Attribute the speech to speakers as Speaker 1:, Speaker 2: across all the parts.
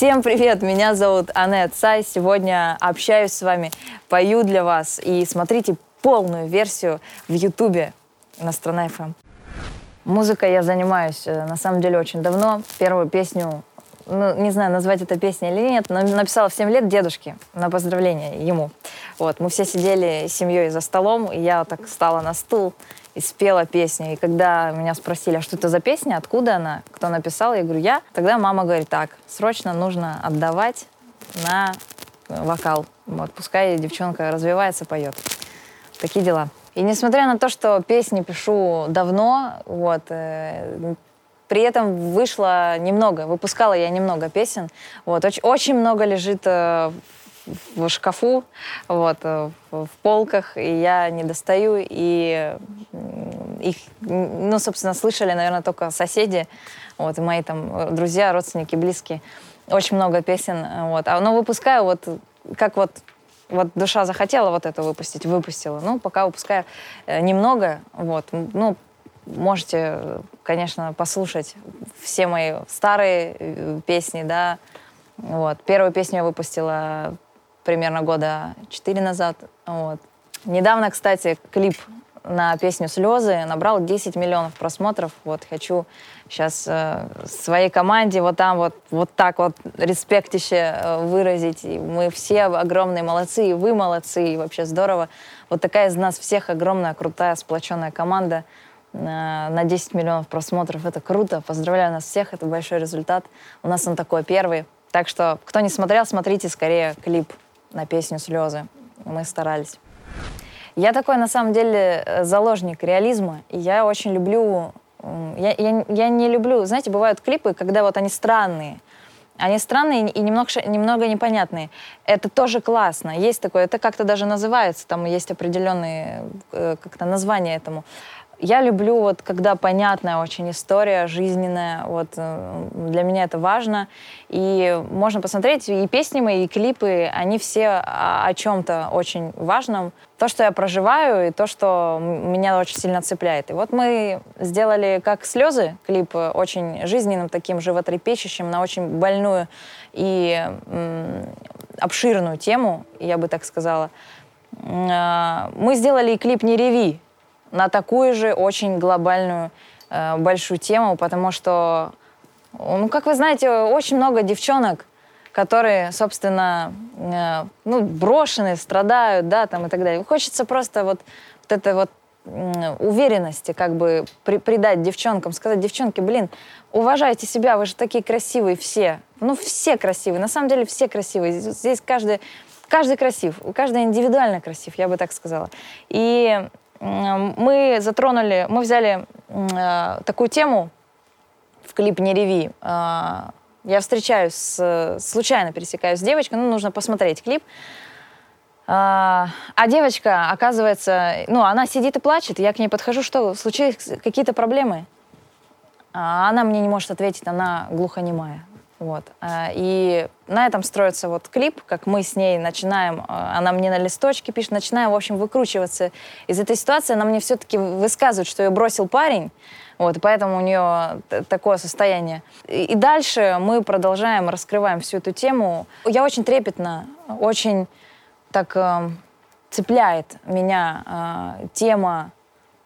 Speaker 1: Всем привет, меня зовут Анет Сай. Сегодня общаюсь с вами, пою для вас. И смотрите полную версию в Ютубе на Страна FM. Музыкой я занимаюсь, э, на самом деле, очень давно. Первую песню, ну, не знаю, назвать это песней или нет, но написала в 7 лет дедушке на поздравление ему. Вот, мы все сидели с семьей за столом, и я так встала на стул спела песню. И когда меня спросили, а что это за песня, откуда она, кто написал, я говорю, я. Тогда мама говорит, так, срочно нужно отдавать на вокал. Вот, пускай девчонка развивается, поет. Такие дела. И несмотря на то, что песни пишу давно, вот, э, при этом вышло немного, выпускала я немного песен. Вот, очень, очень много лежит э, в шкафу, вот, э, в, полках, и я не достаю, и их, ну, собственно, слышали, наверное, только соседи, вот, и мои там друзья, родственники, близкие. Очень много песен, вот. А, но выпускаю вот, как вот вот душа захотела вот это выпустить, выпустила. Ну, пока выпускаю э, немного, вот. Ну, можете, конечно, послушать все мои старые э, песни, да. Вот. Первую песню я выпустила примерно года четыре назад. Вот. Недавно, кстати, клип на песню «Слезы» набрал 10 миллионов просмотров. Вот хочу сейчас э, своей команде вот там вот, вот так вот респектище э, выразить. И мы все огромные молодцы, и вы молодцы, и вообще здорово. Вот такая из нас всех огромная, крутая, сплоченная команда э, на 10 миллионов просмотров. Это круто. Поздравляю нас всех, это большой результат. У нас он такой первый. Так что, кто не смотрел, смотрите скорее клип на песню «Слезы». Мы старались. Я такой, на самом деле, э, заложник реализма. И я очень люблю... Я, я, я не люблю... Знаете, бывают клипы, когда вот они странные. Они странные и немного, немного непонятные. Это тоже классно. Есть такое, это как-то даже называется, там есть определенные э, как-то названия этому. Я люблю, вот, когда понятная очень история, жизненная. Вот, э, для меня это важно. И можно посмотреть, и песни мои, и клипы, они все о, чем-то очень важном. То, что я проживаю, и то, что меня очень сильно цепляет. И вот мы сделали как слезы клип очень жизненным, таким животрепещущим, на очень больную и обширную тему, я бы так сказала. Э, мы сделали клип «Не реви», на такую же очень глобальную э, большую тему, потому что, ну, как вы знаете, очень много девчонок, которые, собственно, э, ну, брошены, страдают, да, там и так далее. Хочется просто вот, вот это вот уверенности как бы при, придать девчонкам, сказать, девчонки, блин, уважайте себя, вы же такие красивые все. Ну, все красивые, на самом деле все красивые. Здесь каждый, каждый красив, каждый индивидуально красив, я бы так сказала. И мы затронули, мы взяли э, такую тему в клип «Не реви». Э, я встречаюсь, с, случайно пересекаюсь с девочкой, ну, нужно посмотреть клип. А, а девочка, оказывается, ну, она сидит и плачет, я к ней подхожу, что, случились какие-то проблемы? А она мне не может ответить, она глухонемая. Вот. А, и на этом строится вот клип, как мы с ней начинаем, а, она мне на листочке пишет, начинаем, в общем, выкручиваться из этой ситуации. Она мне все-таки высказывает, что ее бросил парень, вот, и поэтому у нее такое состояние. И, дальше мы продолжаем, раскрываем всю эту тему. Я очень трепетно, очень так э, цепляет меня э, тема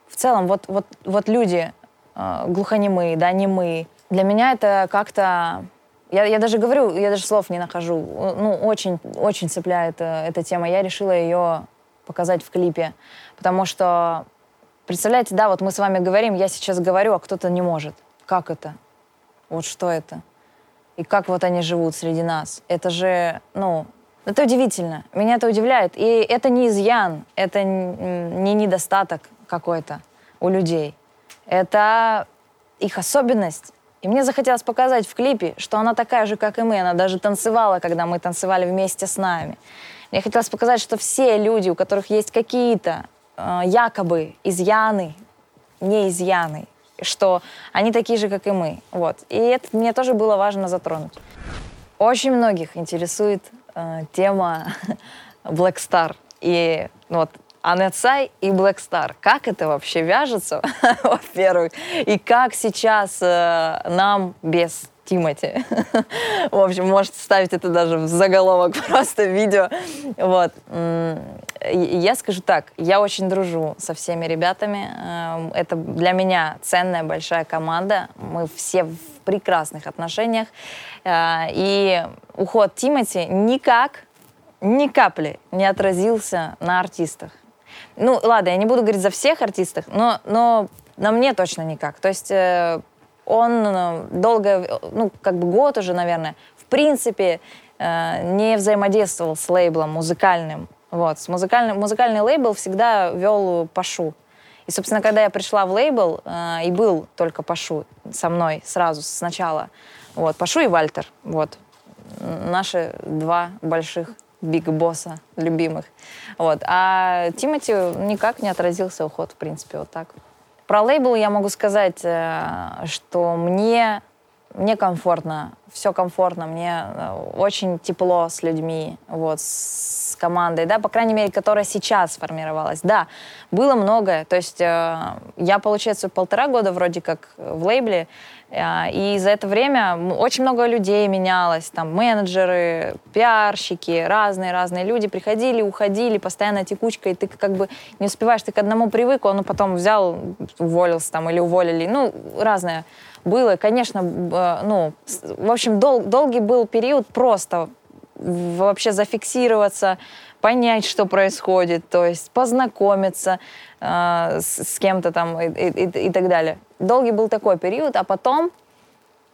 Speaker 1: в целом. Вот, вот, вот люди э, глухонемые, да, немые. Для меня это как-то я, я даже говорю, я даже слов не нахожу. Ну, очень, очень цепляет э, эта тема. Я решила ее показать в клипе, потому что, представляете, да, вот мы с вами говорим, я сейчас говорю, а кто-то не может. Как это? Вот что это? И как вот они живут среди нас? Это же, ну, это удивительно. Меня это удивляет. И это не изъян, это не недостаток какой-то у людей. Это их особенность. И мне захотелось показать в клипе, что она такая же, как и мы. Она даже танцевала, когда мы танцевали вместе с нами. Мне хотелось показать, что все люди, у которых есть какие-то э, якобы изъяны, не изъяны, что они такие же, как и мы. Вот. И это мне тоже было важно затронуть. Очень многих интересует э, тема Black Star. И вот Анетсай и Black Star. Как это вообще вяжется, во-первых? И как сейчас э, нам без Тимати. В общем, можете ставить это даже в заголовок просто видео. Вот. Я скажу так, я очень дружу со всеми ребятами. Эм, это для меня ценная большая команда. Мы все в прекрасных отношениях. Э, и уход Тимати никак, ни капли не отразился на артистах. Ну, ладно, я не буду говорить за всех артистов, но, но на мне точно никак. То есть э, он э, долго, ну, как бы год уже, наверное, в принципе, э, не взаимодействовал с лейблом музыкальным. Вот, с музыкальным, музыкальный лейбл всегда вел Пашу. И, собственно, когда я пришла в лейбл, э, и был только Пашу со мной сразу, сначала, вот, Пашу и Вальтер, вот, наши два больших биг-босса любимых. Вот. А Тимати никак не отразился уход, в принципе, вот так. Про лейбл я могу сказать, э, что мне, мне комфортно, все комфортно, мне э, очень тепло с людьми, вот, с командой, да, по крайней мере, которая сейчас сформировалась. Да, было многое, то есть э, я, получается, полтора года вроде как в лейбле, и за это время очень много людей менялось, там менеджеры, пиарщики, разные-разные люди приходили, уходили, постоянно текучка, и ты как бы не успеваешь, ты к одному привык, он потом взял, уволился там или уволили, ну, разное было. Конечно, ну, в общем, дол долгий был период просто вообще зафиксироваться, понять, что происходит, то есть познакомиться э, с, с кем-то там и, и, и так далее. Долгий был такой период, а потом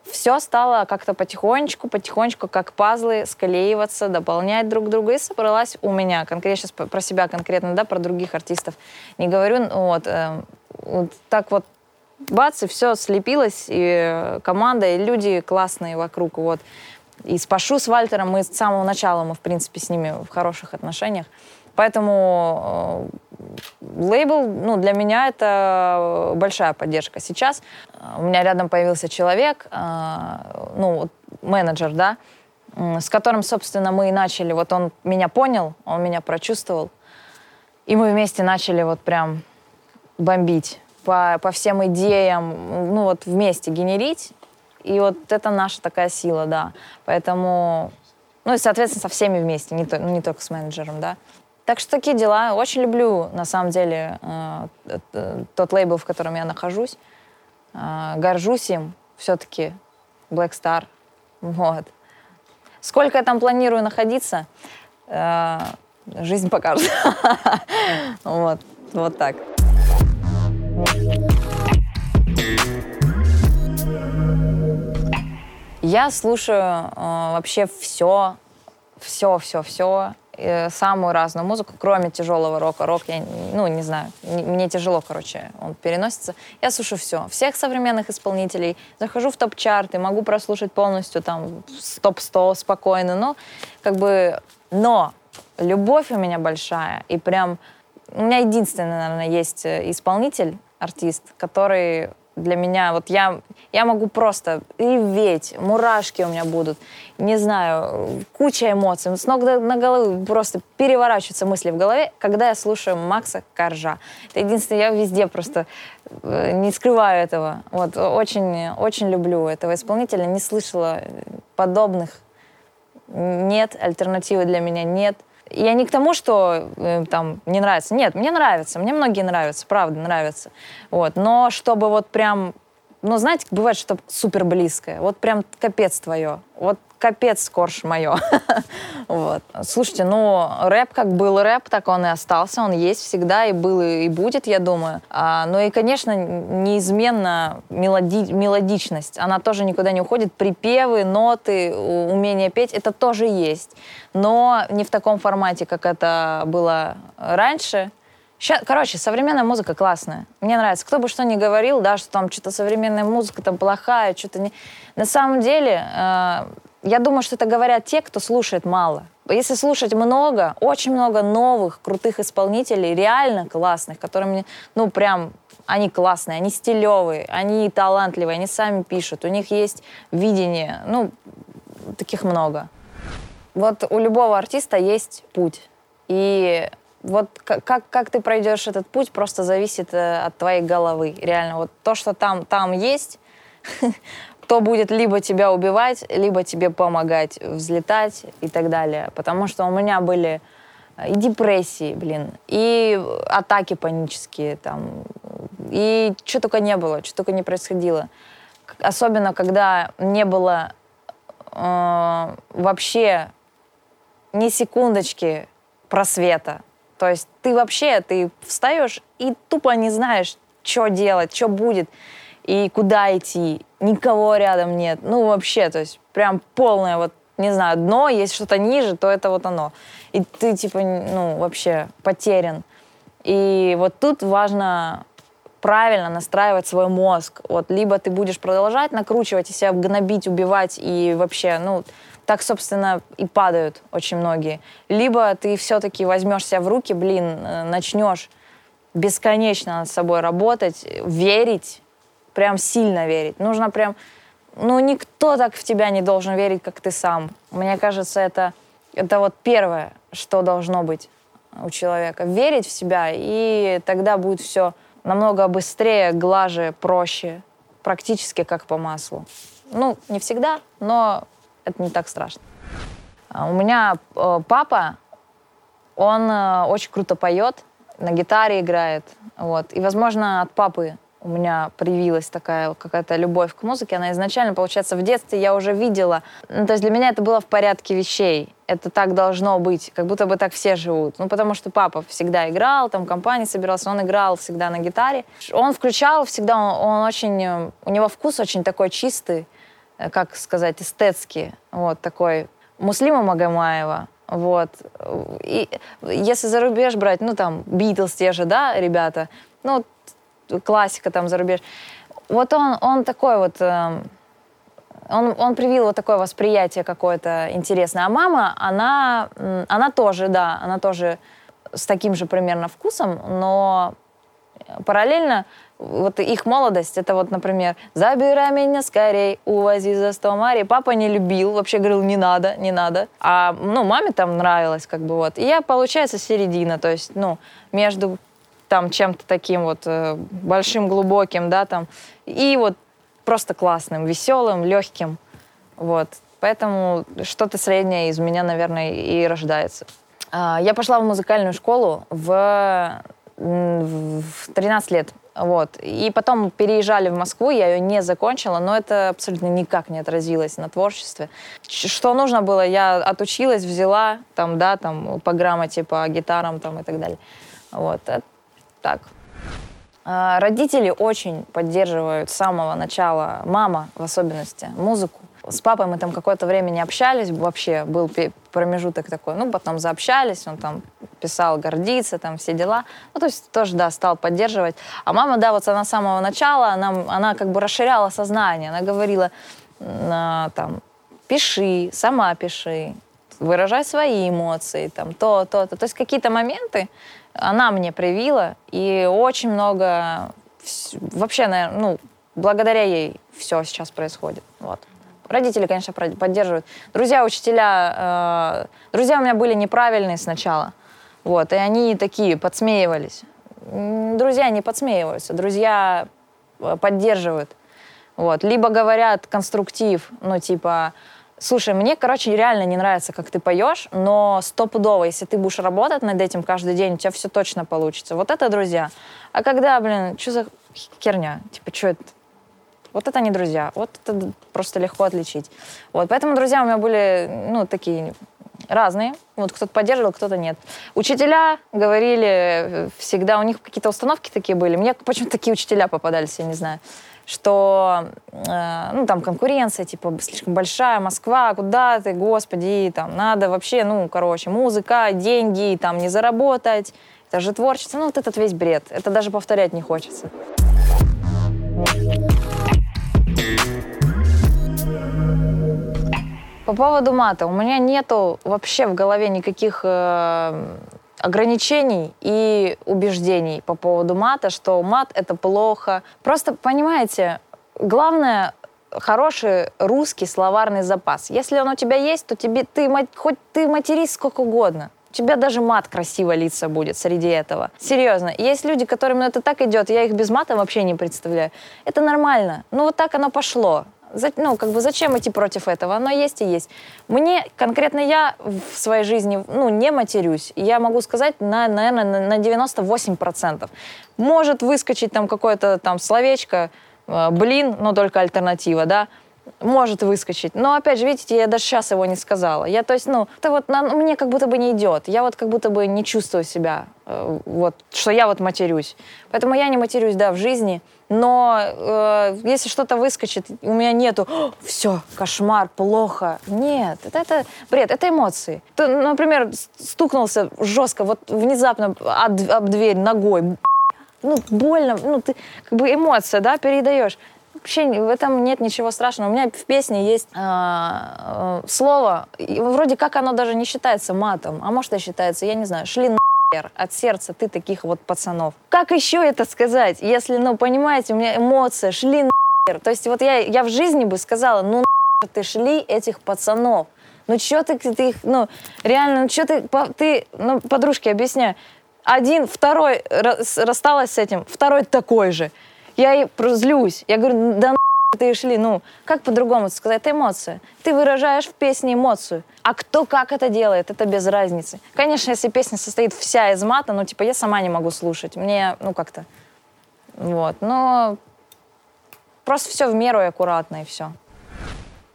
Speaker 1: все стало как-то потихонечку, потихонечку, как пазлы, склеиваться, дополнять друг друга. И собралась у меня, конкретно сейчас про себя конкретно, да, про других артистов не говорю, вот, э, вот так вот бац, и все слепилось, и команда, и люди классные вокруг, вот. И с Пашу, с Вальтером мы с самого начала, мы, в принципе, с ними в хороших отношениях. Поэтому э, лейбл, ну, для меня это большая поддержка. Сейчас э, у меня рядом появился человек, э, ну, менеджер, да, с которым, собственно, мы и начали. Вот он меня понял, он меня прочувствовал. И мы вместе начали вот прям бомбить по, по всем идеям, ну вот вместе генерить. И вот это наша такая сила, да. Поэтому, ну и, соответственно, со всеми вместе, не, то, ну, не только с менеджером, да. Так что такие дела. Очень люблю, на самом деле, э, э, тот лейбл, в котором я нахожусь. Э, горжусь им все-таки. Black Star. Вот. Сколько я там планирую находиться, жизнь покажет. Вот. Вот так. Я слушаю э, вообще все, все, все, все, самую разную музыку, кроме тяжелого рока. Рок я, ну, не знаю, не, мне тяжело, короче, он переносится. Я слушаю все, всех современных исполнителей. Захожу в топ-чарты, могу прослушать полностью там топ-100 спокойно, но как бы, но любовь у меня большая, и прям у меня единственный, наверное, есть э, исполнитель, артист, который для меня, вот я, я могу просто реветь, мурашки у меня будут, не знаю, куча эмоций, с ног на головы просто переворачиваются мысли в голове, когда я слушаю Макса Коржа. Это единственное, я везде просто э, не скрываю этого. Вот, очень, очень люблю этого исполнителя, не слышала подобных. Нет, альтернативы для меня нет. Я не к тому, что э, там не нравится. Нет, мне нравится. Мне многие нравятся, правда, нравятся. Вот. Но чтобы вот прям... Ну, знаете, бывает что супер близкое. Вот прям капец твое. Вот капец скорш мое. вот. Слушайте, ну, рэп как был рэп, так он и остался, он есть всегда и был, и будет, я думаю. А, ну и, конечно, неизменно мелоди мелодичность, она тоже никуда не уходит. Припевы, ноты, умение петь, это тоже есть. Но не в таком формате, как это было раньше. Сейчас, короче, современная музыка классная. Мне нравится. Кто бы что ни говорил, да, что там что-то современная музыка там плохая, что-то не... На самом деле, э, я думаю, что это говорят те, кто слушает мало. Если слушать много, очень много новых, крутых исполнителей, реально классных, которыми, ну, прям, они классные, они стилевые, они талантливые, они сами пишут, у них есть видение, ну, таких много. Вот у любого артиста есть путь. И вот как, как ты пройдешь этот путь, просто зависит э, от твоей головы. Реально, вот то, что там, там есть, кто будет либо тебя убивать, либо тебе помогать взлетать и так далее. Потому что у меня были и депрессии, блин, и атаки панические там, и что только не было, что только не происходило. Особенно, когда не было э, вообще ни секундочки просвета. То есть ты вообще, ты встаешь и тупо не знаешь, что делать, что будет и куда идти. Никого рядом нет. Ну, вообще, то есть прям полное вот, не знаю, дно, есть что-то ниже, то это вот оно. И ты, типа, ну, вообще потерян. И вот тут важно правильно настраивать свой мозг. Вот, либо ты будешь продолжать накручивать и себя гнобить, убивать и вообще, ну, так, собственно, и падают очень многие. Либо ты все-таки возьмешь себя в руки, блин, э, начнешь бесконечно над собой работать, верить, прям сильно верить. Нужно прям... Ну, никто так в тебя не должен верить, как ты сам. Мне кажется, это, это вот первое, что должно быть у человека. Верить в себя, и тогда будет все намного быстрее, глаже, проще. Практически как по маслу. Ну, не всегда, но это не так страшно. А у меня э, папа, он э, очень круто поет, на гитаре играет. Вот. И, возможно, от папы у меня привилась такая какая-то любовь к музыке. Она изначально, получается, в детстве я уже видела. Ну, то есть для меня это было в порядке вещей. Это так должно быть, как будто бы так все живут. Ну, потому что папа всегда играл, там компании собирался, он играл всегда на гитаре. Он включал всегда, он, он очень, у него вкус очень такой чистый, э, как сказать, эстетский. Вот такой. Муслима Магомаева, вот. И если за рубеж брать, ну, там, Битлз те же, да, ребята, ну, классика там за рубеж. Вот он, он такой вот, э, он, он привил вот такое восприятие какое-то интересное. А мама, она, она тоже, да, она тоже с таким же примерно вкусом, но параллельно вот их молодость, это вот, например, «Забирай меня скорей, увози за сто морей». Папа не любил, вообще говорил, не надо, не надо. А, ну, маме там нравилось, как бы вот. И я, получается, середина, то есть, ну, между там чем-то таким вот э, большим, глубоким, да, там, и вот просто классным, веселым, легким, вот. Поэтому что-то среднее из меня, наверное, и рождается. А, я пошла в музыкальную школу в, в 13 лет. Вот. И потом переезжали в Москву, я ее не закончила, но это абсолютно никак не отразилось на творчестве. Что нужно было, я отучилась, взяла, там, да, там, по грамоте, по гитарам, там, и так далее. Вот. Так. А, родители очень поддерживают с самого начала, мама в особенности, музыку. С папой мы там какое-то время не общались, вообще был промежуток такой. Ну, потом заобщались, он там писал гордиться, там все дела. Ну, то есть тоже, да, стал поддерживать. А мама, да, вот она с самого начала, она, она как бы расширяла сознание. Она говорила, там, пиши, сама пиши, выражай свои эмоции, там, то, то, то. То есть какие-то моменты она мне привила, и очень много, вообще, наверное, ну, благодаря ей все сейчас происходит. Вот. Родители, конечно, поддерживают. Друзья, учителя, э, друзья у меня были неправильные сначала, вот, и они такие подсмеивались. Друзья не подсмеиваются, друзья э, поддерживают, вот, либо говорят конструктив, ну, типа, Слушай, мне, короче, реально не нравится, как ты поешь, но стопудово, если ты будешь работать над этим каждый день, у тебя все точно получится. Вот это друзья. А когда, блин, что за херня? Типа, что это? Вот это не друзья. Вот это просто легко отличить. Вот, поэтому друзья у меня были, ну, такие разные. Вот кто-то поддерживал, кто-то нет. Учителя говорили всегда, у них какие-то установки такие были. Мне почему-то такие учителя попадались, я не знаю что э, ну, там конкуренция, типа, слишком большая, Москва, куда ты, господи, там, надо вообще, ну, короче, музыка, деньги, там, не заработать, это же творчество, ну, вот этот весь бред, это даже повторять не хочется. По поводу мата, у меня нету вообще в голове никаких э, ограничений и убеждений по поводу мата, что мат это плохо. Просто понимаете, главное хороший русский словарный запас. Если он у тебя есть, то тебе ты хоть ты матерись сколько угодно. У тебя даже мат красиво лица будет среди этого. Серьезно. Есть люди, которым это так идет, я их без мата вообще не представляю. Это нормально. Ну вот так оно пошло. Ну, как бы зачем идти против этого? Оно есть и есть. Мне, конкретно я в своей жизни, ну, не матерюсь. Я могу сказать, на, наверное, на 98%. Может выскочить там какое-то там словечко, э, блин, но только альтернатива, да, может выскочить. Но опять же, видите, я даже сейчас его не сказала. Я, то есть, ну, это вот на, мне как будто бы не идет. Я вот как будто бы не чувствую себя, э, вот, что я вот матерюсь. Поэтому я не матерюсь, да, в жизни. Но э, если что-то выскочит, у меня нету все, кошмар, плохо. Нет, это, это бред, это эмоции. Ты, например, стукнулся жестко, вот внезапно об, об дверь ногой. Ну, больно, ну, ты как бы эмоция, да, передаешь. Вообще в этом нет ничего страшного. У меня в песне есть э, э, слово, вроде как оно даже не считается матом, а может и считается, я не знаю, шли на от сердца ты таких вот пацанов. Как еще это сказать, если, ну, понимаете, у меня эмоции шли на То есть вот я, я в жизни бы сказала, ну, ты шли этих пацанов. Ну, что ты, ты их, ну, реально, ну, что ты, ты, ну, подружке объясняю. Один, второй рассталась с этим, второй такой же. Я и злюсь. Я говорю, да ты шли, ну, как по-другому сказать, это эмоция. Ты выражаешь в песне эмоцию. А кто как это делает, это без разницы. Конечно, если песня состоит вся из мата, ну, типа, я сама не могу слушать. Мне, ну, как-то, вот. Но просто все в меру и аккуратно, и все.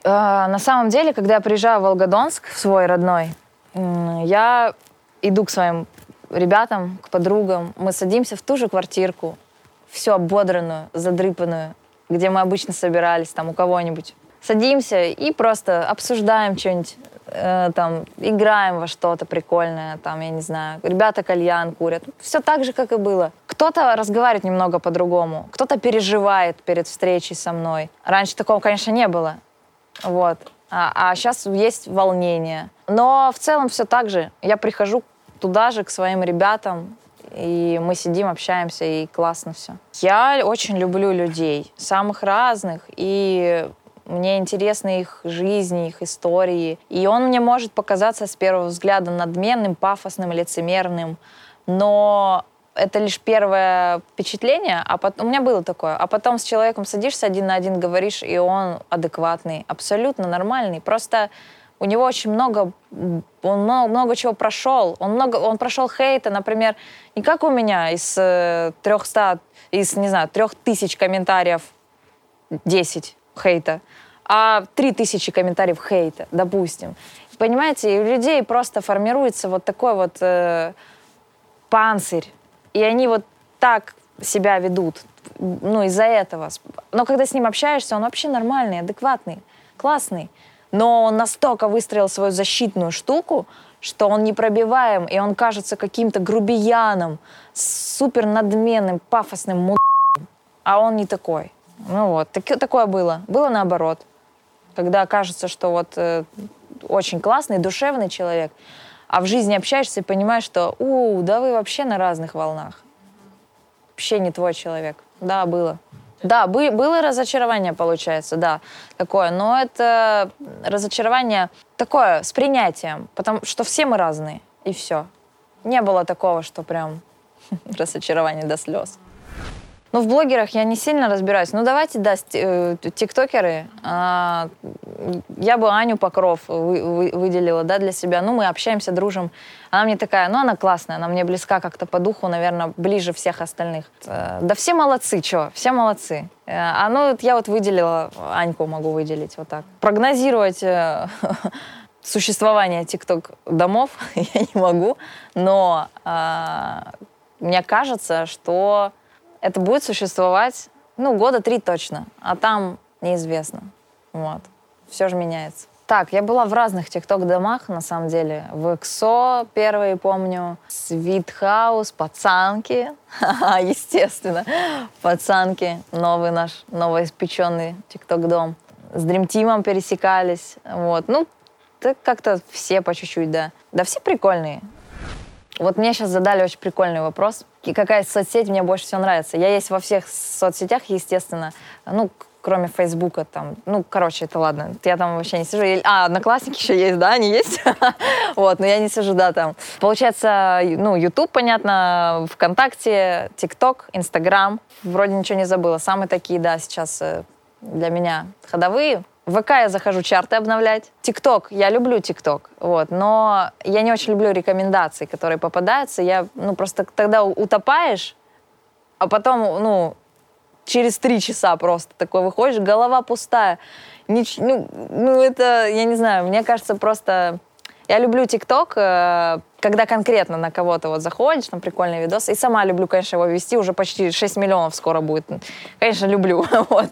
Speaker 1: А, на самом деле, когда я приезжаю в Волгодонск, в свой родной, я иду к своим ребятам, к подругам, мы садимся в ту же квартирку, всю ободранную, задрыпанную, где мы обычно собирались, там, у кого-нибудь. Садимся и просто обсуждаем что-нибудь, э, там, играем во что-то прикольное, там, я не знаю, ребята кальян курят. Все так же, как и было. Кто-то разговаривает немного по-другому, кто-то переживает перед встречей со мной. Раньше такого, конечно, не было. Вот. А, а сейчас есть волнение. Но в целом все так же. Я прихожу туда же, к своим ребятам, и мы сидим, общаемся, и классно все. Я очень люблю людей, самых разных, и мне интересны их жизни, их истории. И он мне может показаться с первого взгляда надменным, пафосным, лицемерным, но это лишь первое впечатление, а потом, у меня было такое, а потом с человеком садишься один на один, говоришь, и он адекватный, абсолютно нормальный. Просто у него очень много, он много, много чего прошел. Он, много, он прошел хейта, например, не как у меня из э, 300, из, не знаю, 3000 комментариев 10 хейта, а 3000 комментариев хейта, допустим. Понимаете, у людей просто формируется вот такой вот э, панцирь, и они вот так себя ведут, ну, из-за этого. Но когда с ним общаешься, он вообще нормальный, адекватный, классный но он настолько выстроил свою защитную штуку, что он непробиваем, и он кажется каким-то грубияном, супер надменным, пафосным му***. А он не такой. Ну вот, так, такое было. Было наоборот. Когда кажется, что вот э, очень классный, душевный человек, а в жизни общаешься и понимаешь, что у, да вы вообще на разных волнах. Вообще не твой человек. Да, было. Да, бы, было разочарование, получается, да, такое. Но это разочарование такое, с принятием, потому что все мы разные, и все. Не было такого, что прям разочарование до слез. Ну, в блогерах я не сильно разбираюсь. Ну, давайте, да, э, тиктокеры. А, я бы Аню Покров вы, вы, выделила, да, для себя. Ну, мы общаемся, дружим. Она мне такая, ну, она классная, она мне близка как-то по духу, наверное, ближе всех остальных. Э, да все молодцы, что, все молодцы. Э, а ну, я вот выделила, Аньку могу выделить вот так. Прогнозировать существование тикток-домов я не могу, но а, мне кажется, что это будет существовать, ну, года три точно, а там неизвестно. Вот. Все же меняется. Так, я была в разных тикток-домах, на самом деле. В ЭКСО первые помню, Свитхаус, Пацанки, естественно, Пацанки, новый наш, новоиспеченный тикток-дом. С Дримтимом пересекались, вот. Ну, как-то все по чуть-чуть, да. Да все прикольные. Вот мне сейчас задали очень прикольный вопрос. И какая соцсеть мне больше всего нравится? Я есть во всех соцсетях, естественно. Ну, кроме Фейсбука, там, ну, короче, это ладно, я там вообще не сижу. А, Одноклассники еще есть, да, они есть? вот, но я не сижу, да, там. Получается, ну, YouTube, понятно, ВКонтакте, ТикТок, Инстаграм. Вроде ничего не забыла. Самые такие, да, сейчас э, для меня ходовые. ВК я захожу чарты обновлять. ТикТок, я люблю ТикТок, вот, но я не очень люблю рекомендации, которые попадаются. Я, ну, просто тогда утопаешь, а потом, ну, через три часа просто такой выходишь, голова пустая. Нич, ну, ну, это, я не знаю, мне кажется, просто... Я люблю ТикТок, э, когда конкретно на кого-то вот заходишь, там прикольный видос. И сама люблю, конечно, его вести, уже почти 6 миллионов скоро будет. Конечно, люблю. вот.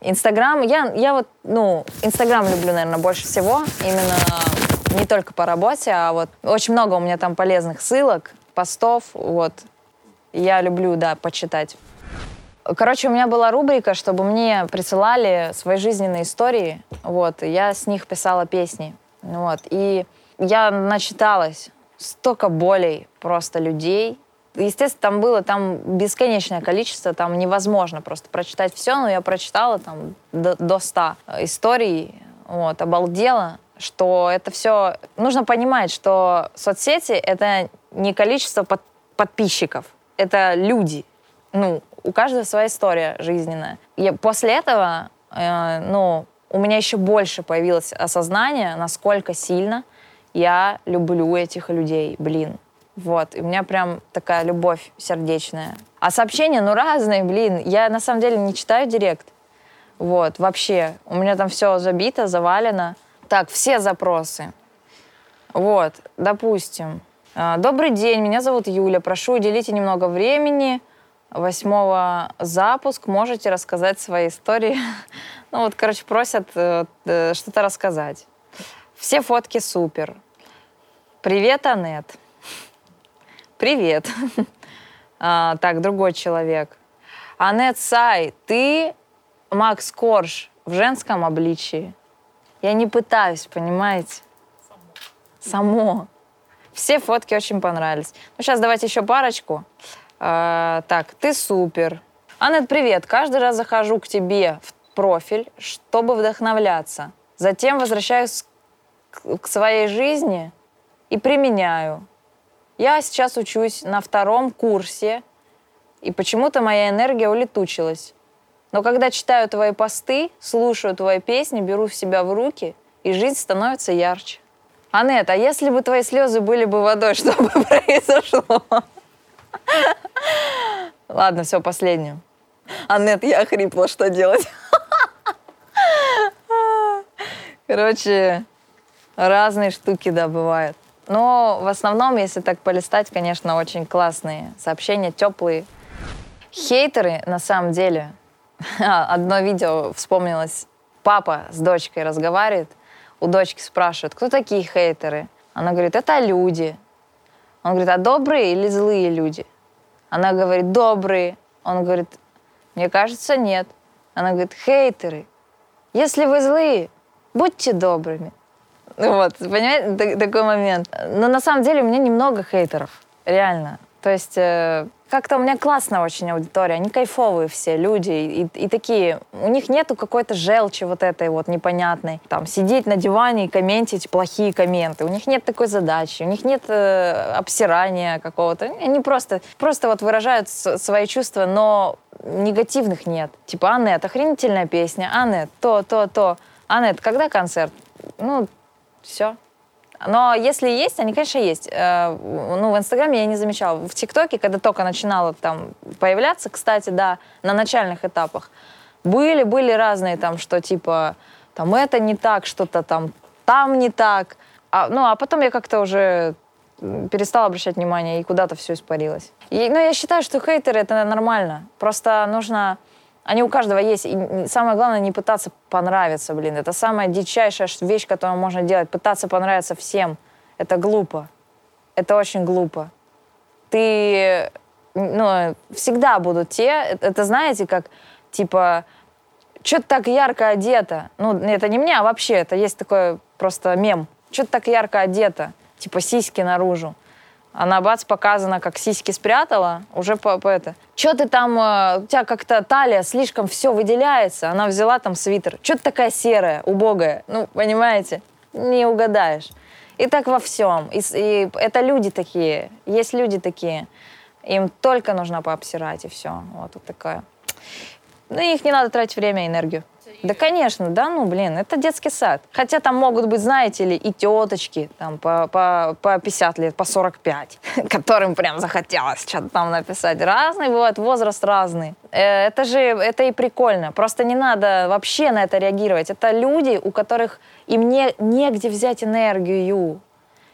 Speaker 1: Инстаграм, я, я вот, ну, Инстаграм люблю, наверное, больше всего. Именно не только по работе, а вот очень много у меня там полезных ссылок, постов, вот. Я люблю, да, почитать. Короче, у меня была рубрика, чтобы мне присылали свои жизненные истории, вот, я с них писала песни, вот, и я начиталась столько болей просто людей. Естественно, там было там бесконечное количество, там невозможно просто прочитать все, но я прочитала там до, до 100 историй, вот, обалдела, что это все... Нужно понимать, что соцсети — это не количество под, подписчиков, это люди, ну, у каждого своя история жизненная. И после этого, э, ну, у меня еще больше появилось осознание, насколько сильно я люблю этих людей, блин. Вот, и у меня прям такая любовь сердечная. А сообщения, ну, разные, блин. Я на самом деле не читаю директ. Вот, вообще. У меня там все забито, завалено. Так, все запросы. Вот, допустим. «А, Добрый день, меня зовут Юля. Прошу, уделите немного времени восьмого запуск, можете рассказать свои истории. Ну вот, короче, просят э, э, что-то рассказать. Все фотки супер. Привет, Анет. Привет. а, так, другой человек. Анет Сай, ты Макс Корж в женском обличии. Я не пытаюсь, понимаете? Само. Само. Все фотки очень понравились. Ну, сейчас давайте еще парочку. А, так, ты супер. Аннет, привет. Каждый раз захожу к тебе в профиль, чтобы вдохновляться. Затем возвращаюсь к, своей жизни и применяю. Я сейчас учусь на втором курсе, и почему-то моя энергия улетучилась. Но когда читаю твои посты, слушаю твои песни, беру себя в руки, и жизнь становится ярче. Анет, а если бы твои слезы были бы водой, что бы произошло? Ладно, все, последнее. Аннет, я хрипла, что делать? Короче, разные штуки, да, бывают. Но в основном, если так полистать, конечно, очень классные сообщения, теплые. Хейтеры, на самом деле, одно видео вспомнилось, папа с дочкой разговаривает, у дочки спрашивают, кто такие хейтеры? Она говорит, это люди. Он говорит, а добрые или злые люди? Она говорит, добрые. Он говорит, мне кажется, нет. Она говорит, хейтеры. Если вы злые, будьте добрыми. Вот, понимаете, такой момент. Но на самом деле у меня немного хейтеров, реально. То есть э, как-то у меня классная очень аудитория, они кайфовые все люди, и, и такие, у них нету какой-то желчи вот этой вот непонятной, там, сидеть на диване и комментить плохие комменты, у них нет такой задачи, у них нет э, обсирания какого-то, они просто, просто вот выражают свои чувства, но негативных нет. Типа, Аннет, охренительная песня, Аннет, то, то, то. Аннет, когда концерт? Ну, все, но если есть, они, конечно, есть. Э, ну, в Инстаграме я не замечала. В ТикТоке, когда только начинала там появляться, кстати, да, на начальных этапах, были, были разные там, что типа, там это не так, что-то там, там не так. А, ну, а потом я как-то уже перестала обращать внимание, и куда-то все испарилось. И, ну, я считаю, что хейтеры — это нормально. Просто нужно они у каждого есть. И самое главное не пытаться понравиться, блин. Это самая дичайшая вещь, которую можно делать. Пытаться понравиться всем. Это глупо. Это очень глупо. Ты, ну, всегда будут те, это знаете, как, типа, что-то так ярко одето. Ну, это не мне, а вообще, это есть такой просто мем. Что-то так ярко одето, типа сиськи наружу. Она, бац, показана, как сиськи спрятала, уже по, по это. Что ты там, э, у тебя как-то талия слишком все выделяется. Она взяла там свитер. Что ты такая серая, убогая? Ну, понимаете? Не угадаешь. И так во всем. И, и это люди такие. Есть люди такие. Им только нужно пообсирать, и все. Вот, вот такое. На них не надо тратить время и энергию. Да, конечно, да, ну, блин, это детский сад. Хотя там могут быть, знаете ли, и теточки там по, по, по 50 лет, по 45, которым прям захотелось что-то там написать. Разный бывает, возраст разный. Э, это же, это и прикольно. Просто не надо вообще на это реагировать. Это люди, у которых им не, негде взять энергию.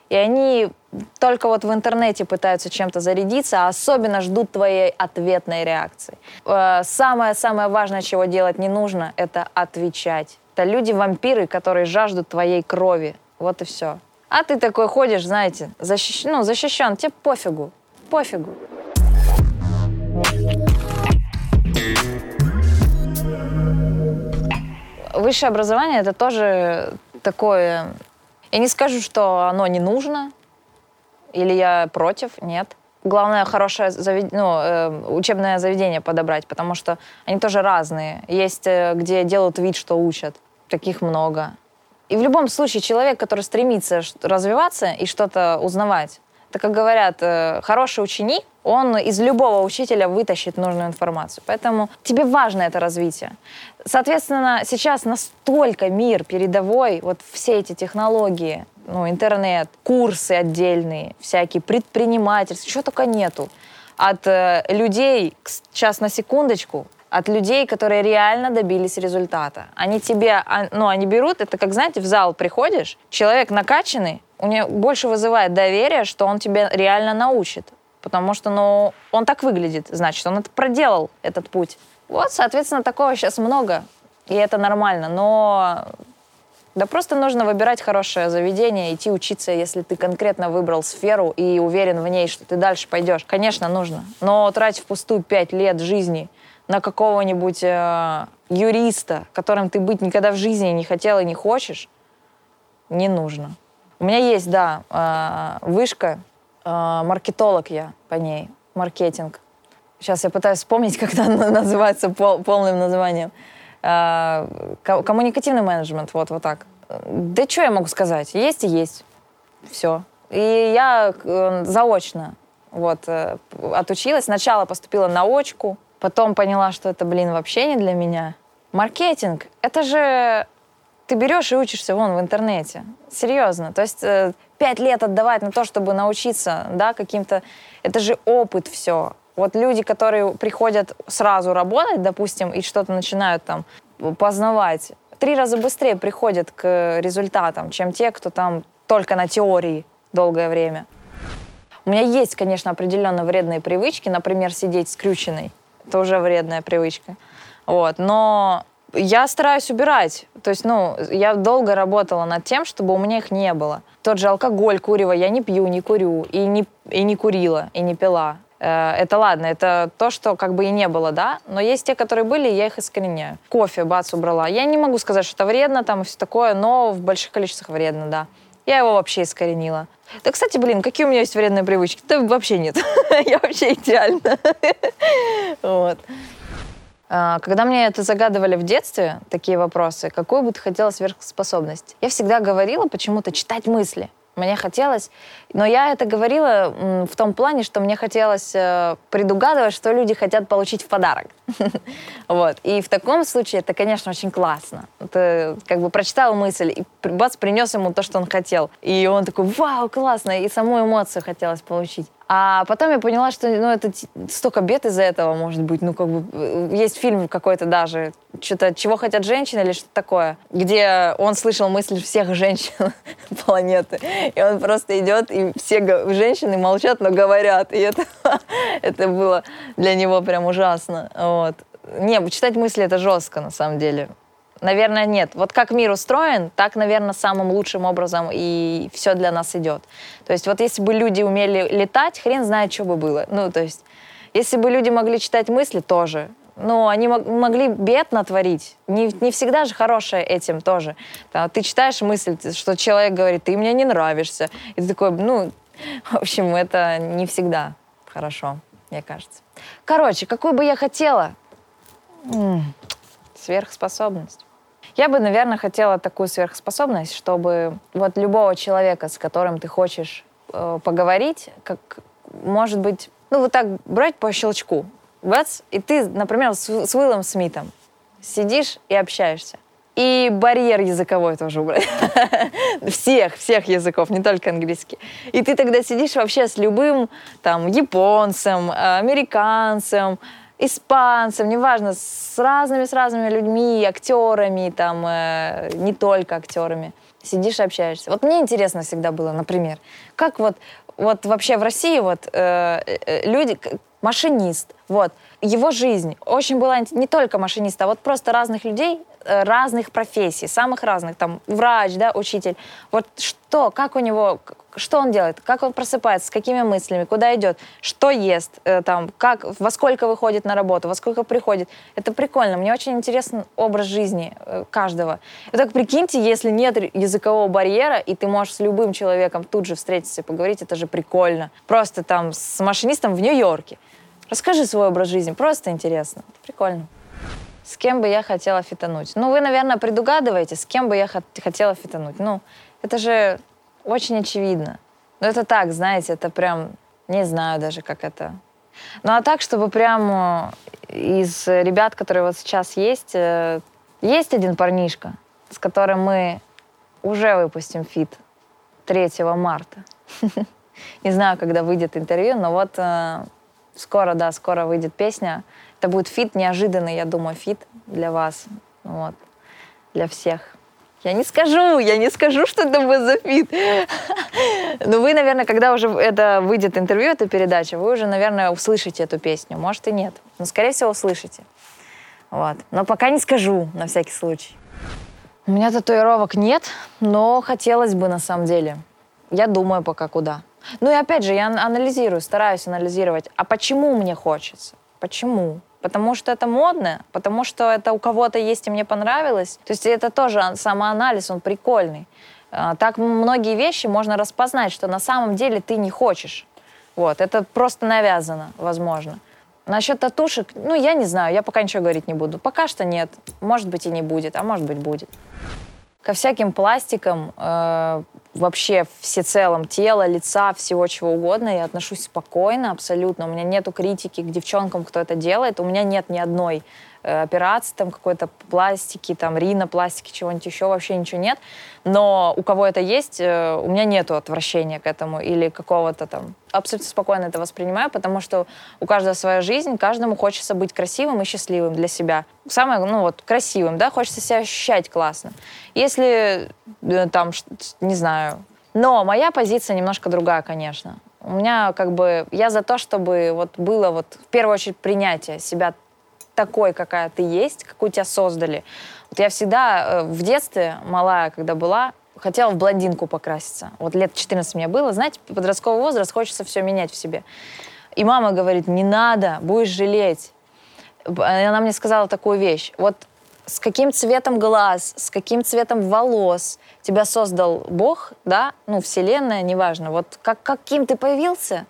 Speaker 1: И они только вот в интернете пытаются чем-то зарядиться, а особенно ждут твоей ответной реакции. Самое-самое э, важное, чего делать не нужно, это отвечать. Это люди-вампиры, которые жаждут твоей крови. Вот и все. А ты такой ходишь, знаете, защищ... ну, защищен, тебе пофигу, пофигу. Высшее образование это тоже такое я не скажу, что оно не нужно, или я против, нет. Главное, хорошее завед... ну, э, учебное заведение подобрать, потому что они тоже разные. Есть, э, где делают вид, что учат. Таких много. И в любом случае человек, который стремится развиваться и что-то узнавать, это, как говорят, э, хороший ученик, он из любого учителя вытащит нужную информацию. Поэтому тебе важно это развитие. Соответственно, сейчас настолько мир передовой, вот все эти технологии, ну, интернет, курсы отдельные, всякие предпринимательства, чего только нету. От э, людей, сейчас на секундочку, от людей, которые реально добились результата. Они тебе, а, ну, они берут, это как, знаете, в зал приходишь, человек накачанный, у него больше вызывает доверие, что он тебе реально научит. Потому что, ну, он так выглядит, значит, он это проделал, этот путь. Вот, соответственно, такого сейчас много, и это нормально. Но да просто нужно выбирать хорошее заведение, идти учиться, если ты конкретно выбрал сферу и уверен в ней, что ты дальше пойдешь. Конечно, нужно. Но тратить впустую пять лет жизни на какого-нибудь э, юриста, которым ты быть никогда в жизни не хотел и не хочешь, не нужно. У меня есть, да, э, вышка, э, маркетолог я по ней, маркетинг. Сейчас я пытаюсь вспомнить, как она называется пол, полным названием. Э, коммуникативный менеджмент, вот, вот так. Да что я могу сказать? Есть и есть. Все. И я заочно вот, отучилась. Сначала поступила на очку, потом поняла, что это, блин, вообще не для меня. Маркетинг — это же ты берешь и учишься вон в интернете. Серьезно. То есть э, пять лет отдавать на то, чтобы научиться, да, каким-то... Это же опыт все. Вот люди, которые приходят сразу работать, допустим, и что-то начинают там познавать, три раза быстрее приходят к результатам, чем те, кто там только на теории долгое время. У меня есть, конечно, определенно вредные привычки, например, сидеть скрюченной. Это уже вредная привычка. Вот. Но я стараюсь убирать. То есть, ну, я долго работала над тем, чтобы у меня их не было. Тот же алкоголь, курево я не пью, не курю, и не, и не курила, и не пила. Э, это ладно, это то, что как бы и не было, да, но есть те, которые были, я их искореняю. Кофе, бац, убрала. Я не могу сказать, что это вредно там и все такое, но в больших количествах вредно, да. Я его вообще искоренила. Да, кстати, блин, какие у меня есть вредные привычки? Да вообще нет. Я вообще идеально. Вот. А, когда мне это загадывали в детстве, такие вопросы, какую бы ты хотела сверхспособность, я всегда говорила почему-то читать мысли. Мне хотелось, но я это говорила в том плане, что мне хотелось э, предугадывать, что люди хотят получить в подарок. Вот. И в таком случае это, конечно, очень классно. Ты как бы прочитал мысль, и бац, принес ему то, что он хотел. И он такой, вау, классно, и саму эмоцию хотелось получить. А потом я поняла, что ну, это столько бед из-за этого может быть. Ну, как бы э, есть фильм какой-то даже, что-то «Чего хотят женщины» или что-то такое, где он слышал мысли всех женщин планеты. И он просто идет, и все женщины молчат, но говорят. И это, это было для него прям ужасно. Вот. Не, читать мысли — это жестко, на самом деле. Наверное, нет. Вот как мир устроен, так, наверное, самым лучшим образом и все для нас идет. То есть вот если бы люди умели летать, хрен знает, что бы было. Ну, то есть если бы люди могли читать мысли, тоже. Ну, они могли бед натворить. Не, не всегда же хорошее этим тоже. ты читаешь мысль, что человек говорит, ты мне не нравишься. И ты такой, ну, в общем, это не всегда хорошо, мне кажется. Короче, какую бы я хотела? М-м, сверхспособность. Я бы, наверное, хотела такую сверхспособность, чтобы вот любого человека, с которым ты хочешь э, поговорить, как, может быть, ну вот так брать по щелчку, бац, и ты, например, с, с Уиллом Смитом сидишь и общаешься. И барьер языковой тоже убрать. всех, всех языков, не только английский. И ты тогда сидишь вообще с любым там японцем, американцем, испанцем, неважно, с разными, с разными людьми, актерами, там, э, не только актерами. Сидишь и общаешься. Вот мне интересно всегда было, например, как вот, вот вообще в России вот э, э, люди, машинист, вот, его жизнь очень была не только машинист, а вот просто разных людей, э, разных профессий, самых разных, там, врач, да, учитель. Вот что, как у него, что он делает, как он просыпается, с какими мыслями, куда идет, что ест, э, там, как, во сколько выходит на работу, во сколько приходит. Это прикольно. Мне очень интересен образ жизни э, каждого. И так прикиньте, если нет языкового барьера, и ты можешь с любым человеком тут же встретиться и поговорить, это же прикольно. Просто там с машинистом в Нью-Йорке. Расскажи свой образ жизни, просто интересно. Это прикольно. С кем бы я хотела фитануть? Ну, вы, наверное, предугадываете, с кем бы я хотела фитануть. Ну, это же очень очевидно. Ну, это так, знаете, это прям, не знаю даже, как это. Ну, а так, чтобы прям э, из ребят, которые вот сейчас есть, э, есть один парнишка, с которым мы уже выпустим фит 3 марта. Не знаю, когда выйдет интервью, но вот э, Скоро, да, скоро выйдет песня. Это будет feat, неожиданный, я думаю, feat для вас. Вот. Для всех. Я не скажу, я не скажу, что это будет за feat. Но вы, наверное, когда уже это выйдет интервью, эта передача, вы уже, наверное, услышите эту песню. Может и нет. Но, скорее всего, услышите. Вот. Но пока не скажу, на всякий случай. У меня татуировок нет, но хотелось бы на самом деле. Я думаю пока куда. Ну и опять же, я анализирую, стараюсь анализировать. А почему мне хочется? Почему? Потому что это модно, потому что это у кого-то есть и мне понравилось. То есть это тоже самоанализ, он прикольный. А, так многие вещи можно распознать, что на самом деле ты не хочешь. Вот, это просто навязано, возможно. Насчет татушек, ну, я не знаю, я пока ничего говорить не буду. Пока что нет. Может быть и не будет, а может быть будет. Ко всяким пластикам, э, вообще всецелом тела, лица, всего чего угодно, я отношусь спокойно, абсолютно. У меня нету критики к девчонкам, кто это делает. У меня нет ни одной операции, там какой-то пластики, там ринопластики, чего-нибудь еще, вообще ничего нет. Но у кого это есть, э, у меня нету отвращения к этому или какого-то там... Абсолютно спокойно это воспринимаю, потому что у каждого своя жизнь, каждому хочется быть красивым и счастливым для себя. Самое, ну вот, красивым, да, хочется себя ощущать классно. Если э, там, не знаю... Но моя позиция немножко другая, конечно. У меня как бы... Я за то, чтобы вот было вот в первую очередь принятие себя такой, какая ты есть, какую тебя создали. Вот я всегда э, в детстве, малая, когда была, хотела в блондинку покраситься. Вот лет 14 мне было. Знаете, подростковый возраст, хочется все менять в себе. И мама говорит, не надо, будешь жалеть. Она мне сказала такую вещь. Вот с каким цветом глаз, с каким цветом волос тебя создал Бог, да, ну, Вселенная, неважно. Вот как, каким ты появился,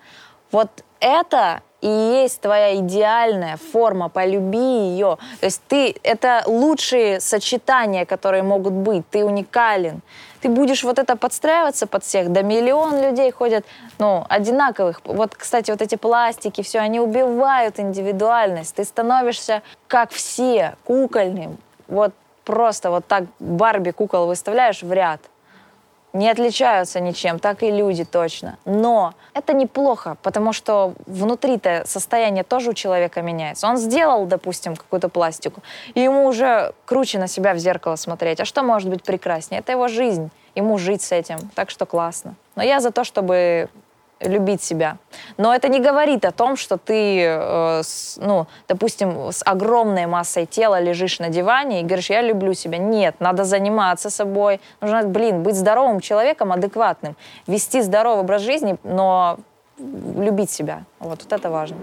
Speaker 1: вот это и есть твоя идеальная форма, полюби ее. То есть ты, это лучшие сочетания, которые могут быть, ты уникален. Ты будешь вот это подстраиваться под всех, да миллион людей ходят, ну, одинаковых. Вот, кстати, вот эти пластики, все, они убивают индивидуальность. Ты становишься как все, кукольным. Вот просто вот так Барби кукол выставляешь в ряд не отличаются ничем, так и люди точно. Но это неплохо, потому что внутри-то состояние тоже у человека меняется. Он сделал, допустим, какую-то пластику, и ему уже круче на себя в зеркало смотреть. А что может быть прекраснее? Это его жизнь, ему жить с этим. Так что классно. Но я за то, чтобы любить себя. Но это не говорит о том, что ты, э, с, ну, допустим, с огромной массой тела лежишь на диване и говоришь, я люблю себя. Нет, надо заниматься собой. Нужно, блин, быть здоровым человеком, адекватным, вести здоровый образ жизни, но любить себя. Вот, вот это важно.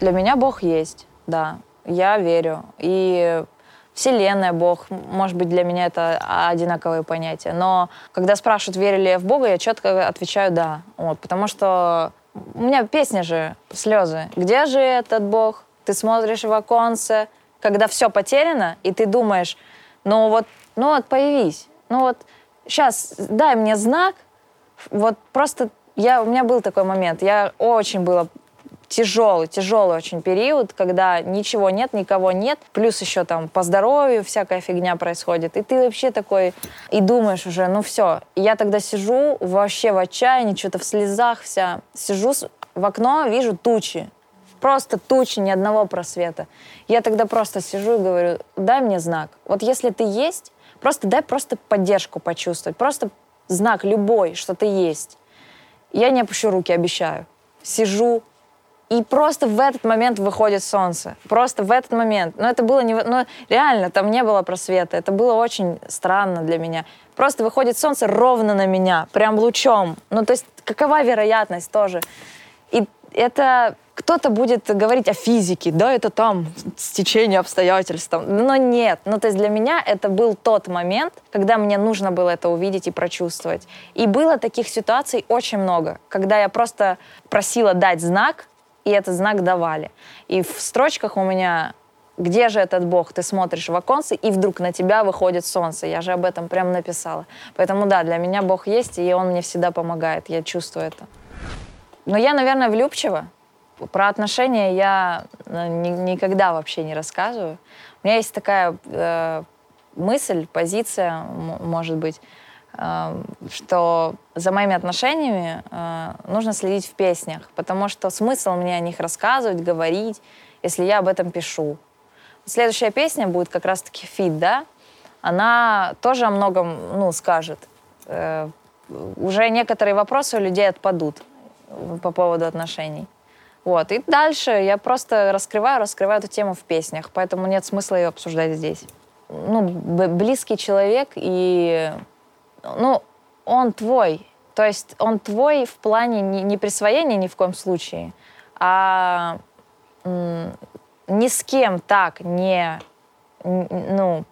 Speaker 1: Для меня Бог есть, да. Я верю. И Вселенная, Бог, может быть, для меня это одинаковые понятия. Но когда спрашивают, верили ли я в Бога, я четко отвечаю «да». Вот, потому что у меня песня же «Слезы». Где же этот Бог? Ты смотришь в оконце, когда все потеряно, и ты думаешь, ну вот, ну вот появись, ну вот сейчас дай мне знак, Вот просто я, у меня был такой момент. Я очень было тяжелый, тяжелый очень период, когда ничего нет, никого нет, плюс еще там по здоровью всякая фигня происходит, и ты вообще такой, и думаешь уже, ну все. Я тогда сижу вообще в отчаянии, что-то в слезах вся, сижу в окно, вижу тучи, просто тучи, ни одного просвета. Я тогда просто сижу и говорю, дай мне знак. Вот если ты есть, просто дай просто поддержку почувствовать, просто знак любой, что ты есть. Я не опущу руки, обещаю. Сижу, и просто в этот момент выходит солнце. Просто в этот момент. Но это было не... Ну, реально, там не было просвета. Это было очень странно для меня. Просто выходит солнце ровно на меня, прям лучом. Ну, то есть какова вероятность тоже? И это кто-то будет говорить о физике, да, это там стечение обстоятельств. Там. Но нет. Ну, то есть для меня это был тот момент, когда мне нужно было это увидеть и прочувствовать. И было таких ситуаций очень много, когда я просто просила дать знак, и этот знак давали. И в строчках у меня где же этот Бог? Ты смотришь в оконце, и вдруг на тебя выходит солнце. Я же об этом прям написала. Поэтому да, для меня Бог есть, и Он мне всегда помогает. Я чувствую это. Но я, наверное, влюбчива. Про отношения я э, ни, никогда вообще не рассказываю. У меня есть такая э, мысль, позиция, может быть, что за моими отношениями э, нужно следить в песнях, потому что смысл мне о них рассказывать, говорить, если я об этом пишу. Следующая песня будет как раз-таки фит, да? Она тоже о многом, ну, скажет. Э, уже некоторые вопросы у людей отпадут по поводу отношений. Вот. И дальше я просто раскрываю, раскрываю эту тему в песнях, поэтому нет смысла ее обсуждать здесь. Ну, близкий человек и ну, он твой. То есть он твой в плане не, не присвоения ни в коем случае, а ни с кем так не, ну,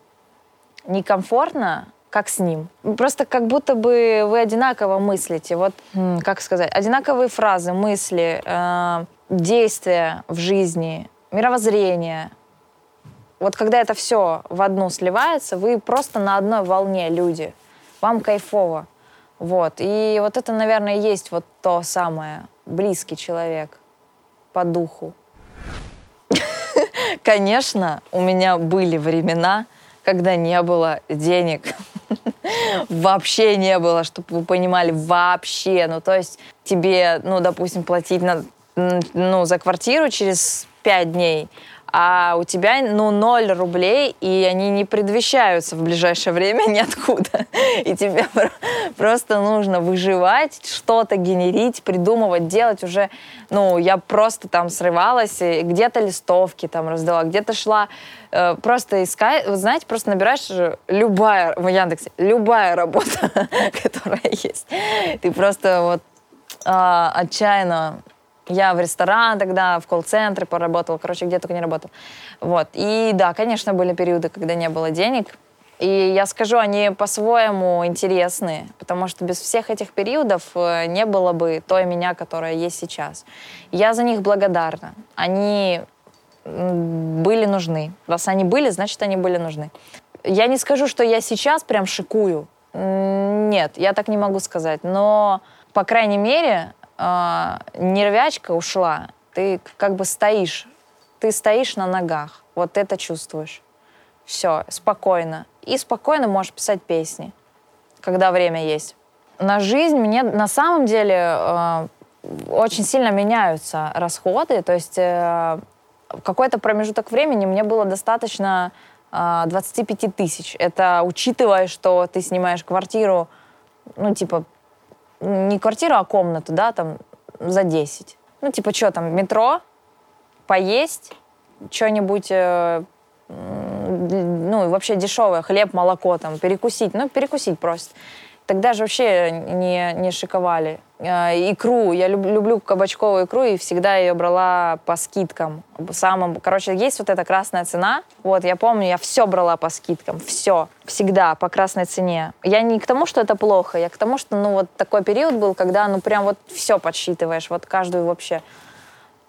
Speaker 1: некомфортно, как с ним. Просто как будто бы вы одинаково мыслите. Вот, как сказать, одинаковые фразы, мысли, э, действия в жизни, мировоззрение. Вот когда это все в одну сливается, вы просто на одной волне люди – вам кайфово. Вот. И вот это, наверное, есть вот то самое, близкий человек по духу. Конечно, у меня были времена, когда не было денег. Вообще не было, чтобы вы понимали, вообще. Ну, то есть тебе, ну, допустим, платить на, ну, за квартиру через пять дней, а у тебя, ну, ноль рублей, и они не предвещаются в ближайшее время ниоткуда. И тебе просто нужно выживать, что-то генерить, придумывать, делать уже, ну, я просто там срывалась, где-то листовки там раздала, где-то шла, э, просто искать, вы знаете, просто набираешь любая, в Яндексе, любая работа, которая есть. Ты просто вот э, отчаянно я в ресторан тогда, в колл-центре поработала, короче, где только не работала. Вот. И да, конечно, были периоды, когда не было денег. И я скажу, они по-своему интересны, потому что без всех этих периодов э, не было бы той меня, которая есть сейчас. Я за них благодарна. Они были нужны. Раз они были, значит, они были нужны. Я не скажу, что я сейчас прям шикую. Нет, я так не могу сказать. Но, по крайней мере, э, нервячка ушла, ты как бы стоишь, ты стоишь на ногах, вот это чувствуешь. Все, спокойно. И спокойно можешь писать песни, когда время есть. На жизнь мне на самом деле э, очень сильно меняются расходы, то есть э, в какой-то промежуток времени мне было достаточно э, 25 тысяч. Это учитывая, что ты снимаешь квартиру, ну, типа, не квартиру, а комнату, да, там за 10. Ну, типа, что там, метро, поесть, что-нибудь, э, ну, вообще дешевое, хлеб, молоко, там, перекусить, ну, перекусить просто. Тогда же вообще не, не шиковали. Э, икру, я люб, люблю кабачковую икру и всегда ее брала по скидкам. Самым, короче, есть вот эта красная цена. Вот, я помню, я все брала по скидкам, все, всегда по красной цене. Я не к тому, что это плохо, я к тому, что, ну, вот такой период был, когда, ну, прям вот все подсчитываешь, вот каждую вообще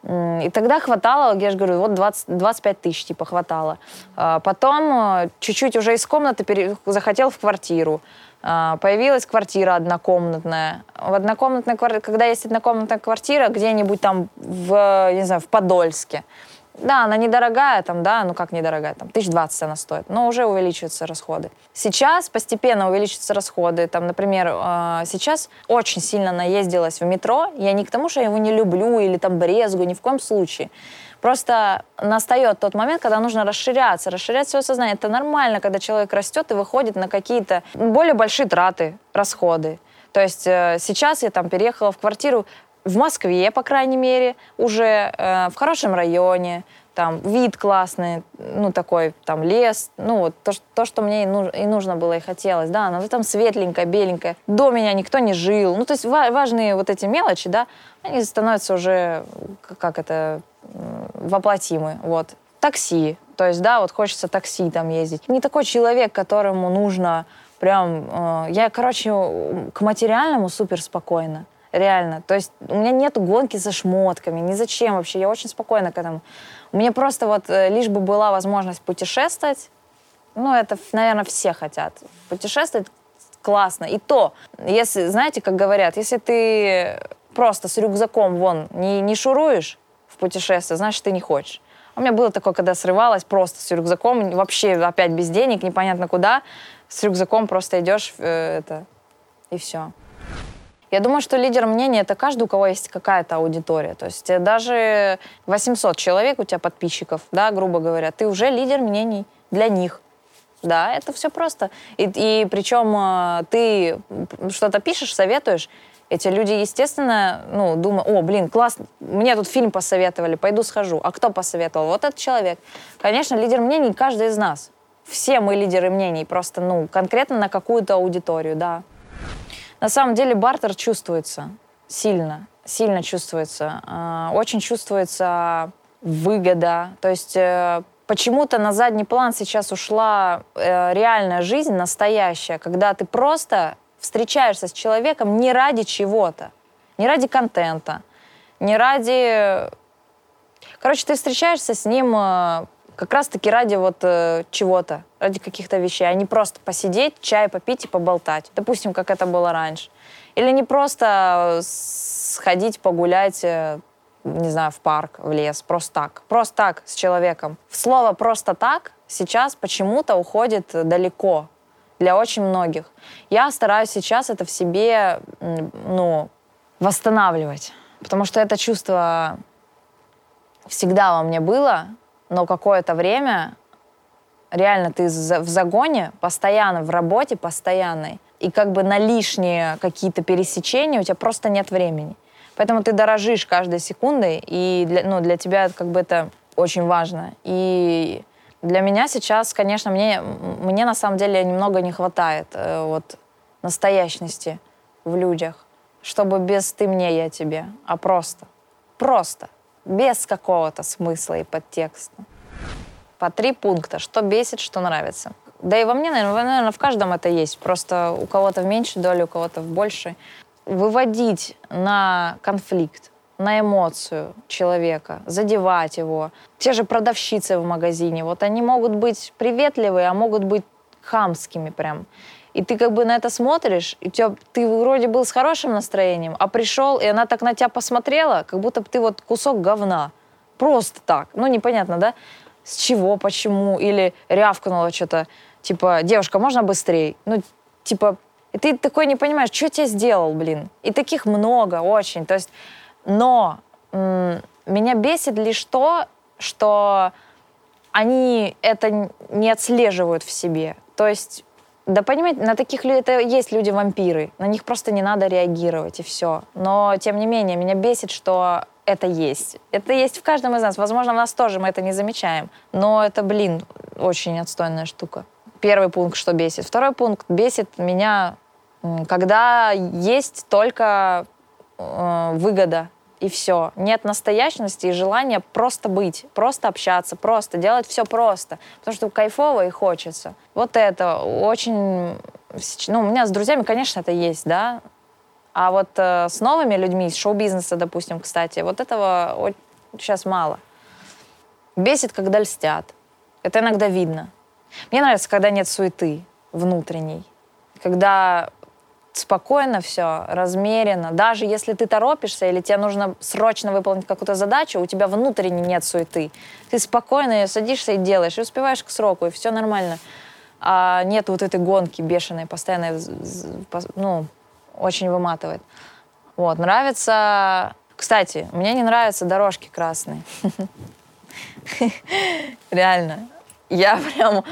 Speaker 1: И тогда хватало, я же говорю, вот 20, 25 тысяч типа хватало. А потом э, чуть-чуть уже из комнаты пере... захотел в квартиру. А, появилась квартира однокомнатная. В однокомнатной когда есть однокомнатная квартира где-нибудь там в, не знаю, в Подольске, да, она недорогая, там, да, ну как недорогая, там, тысяч двадцать она стоит, но уже увеличиваются расходы. Сейчас постепенно увеличиваются расходы, там, например, э, сейчас очень сильно наездилась в метро, я не к тому, что я его не люблю или там брезгу, ни в коем случае. Просто настает тот момент, когда нужно расширяться, расширять свое сознание. Это нормально, когда человек растет и выходит на какие-то более большие траты, расходы. То есть э, сейчас я там переехала в квартиру, в Москве, по крайней мере, уже э, в хорошем районе, там вид классный, ну такой там лес, ну вот то, то что мне и, нуж, и нужно было и хотелось, да, но там светленькое, беленькое. До меня никто не жил, ну то есть ва- важные вот эти мелочи, да, они становятся уже как это воплотимы, вот. Такси, то есть, да, вот хочется такси там ездить. Не такой человек, которому нужно прям... Э, я, короче, к материальному супер спокойно реально. То есть у меня нет гонки за шмотками, ни зачем вообще, я очень спокойна к этому. У меня просто вот э, лишь бы была возможность путешествовать, ну, это, наверное, все хотят. Путешествовать классно. И то, если, знаете, как говорят, если ты просто с рюкзаком вон не, не шуруешь в путешествие, значит, ты не хочешь. У меня было такое, когда срывалась просто с рюкзаком, вообще опять без денег, непонятно куда, с рюкзаком просто идешь, э, это, и все. Я думаю, что лидер мнения — это каждый, у кого есть какая-то аудитория. То есть э, даже 800 человек у тебя подписчиков, да, грубо говоря, ты уже лидер мнений для них. Да, это все просто. И, и причем э, ты что-то пишешь, советуешь, эти люди, естественно, ну, думают, о, блин, классно, мне тут фильм посоветовали, пойду схожу. А кто посоветовал? Вот этот человек. Конечно, лидер мнений каждый из нас. Все мы лидеры мнений, просто, ну, конкретно на какую-то аудиторию, да. На самом деле бартер чувствуется сильно, сильно чувствуется. А, очень чувствуется выгода. То есть э, почему-то на задний план сейчас ушла э, реальная жизнь, настоящая, когда ты просто встречаешься с человеком не ради чего-то, не ради контента, не ради... Короче, ты встречаешься с ним э, как раз-таки ради вот э, чего-то, ради каких-то вещей, а не просто посидеть, чай попить и поболтать. Допустим, как это было раньше. Или не просто сходить погулять, э, не знаю, в парк, в лес, просто так. Просто так с человеком. Слово «просто так» сейчас почему-то уходит далеко для очень многих. Я стараюсь сейчас это в себе, ну, восстанавливать. Потому что это чувство всегда во мне было, но какое-то время реально ты в загоне, постоянно в работе, постоянной, и как бы на лишние какие-то пересечения у тебя просто нет времени. Поэтому ты дорожишь каждой секундой, и для, ну, для тебя как бы это очень важно. И для меня сейчас, конечно, мне, мне на самом деле немного не хватает э, вот настоящности в людях, чтобы без «ты мне, я тебе», а просто. Просто без какого-то смысла и подтекста. По три пункта, что бесит, что нравится. Да и во мне, наверное, в каждом это есть. Просто у кого-то в меньшей доле, у кого-то в большей. Выводить на конфликт, на эмоцию человека, задевать его. Те же продавщицы в магазине, вот они могут быть приветливые, а могут быть хамскими прям. И ты как бы на это смотришь, и тебя, ты вроде был с хорошим настроением, а пришел, и она так на тебя посмотрела, как будто бы ты вот кусок говна. Просто так. Ну, непонятно, да? С чего, почему? Или рявкнула что-то, типа, девушка, можно быстрее? Ну, типа, и ты такой не понимаешь, что тебе сделал, блин. И таких много, очень. То есть, но м- меня бесит лишь то, что они это не отслеживают в себе. То есть да понимаете, на таких людей это есть люди-вампиры. На них просто не надо реагировать, и все. Но, тем не менее, меня бесит, что это есть. Это есть в каждом из нас. Возможно, в нас тоже мы это не замечаем. Но это, блин, очень отстойная штука. Первый пункт, что бесит. Второй пункт бесит меня, когда есть только э, выгода и все. Нет настоящности и желания просто быть, просто общаться, просто делать все просто. Потому что кайфово и хочется. Вот это очень... Ну, у меня с друзьями, конечно, это есть, да. А вот э, с новыми людьми, из шоу-бизнеса, допустим, кстати, вот этого сейчас мало. Бесит, когда льстят. Это иногда видно. Мне нравится, когда нет суеты внутренней. Когда спокойно все, размеренно. Даже если ты торопишься или тебе нужно срочно выполнить какую-то задачу, у тебя внутренне нет суеты. Ты спокойно садишься и делаешь, и успеваешь к сроку, и все нормально. А нет вот этой гонки бешеной, постоянной, ну, очень выматывает. Вот, нравится... Кстати, мне не нравятся дорожки красные. Реально. Я прям,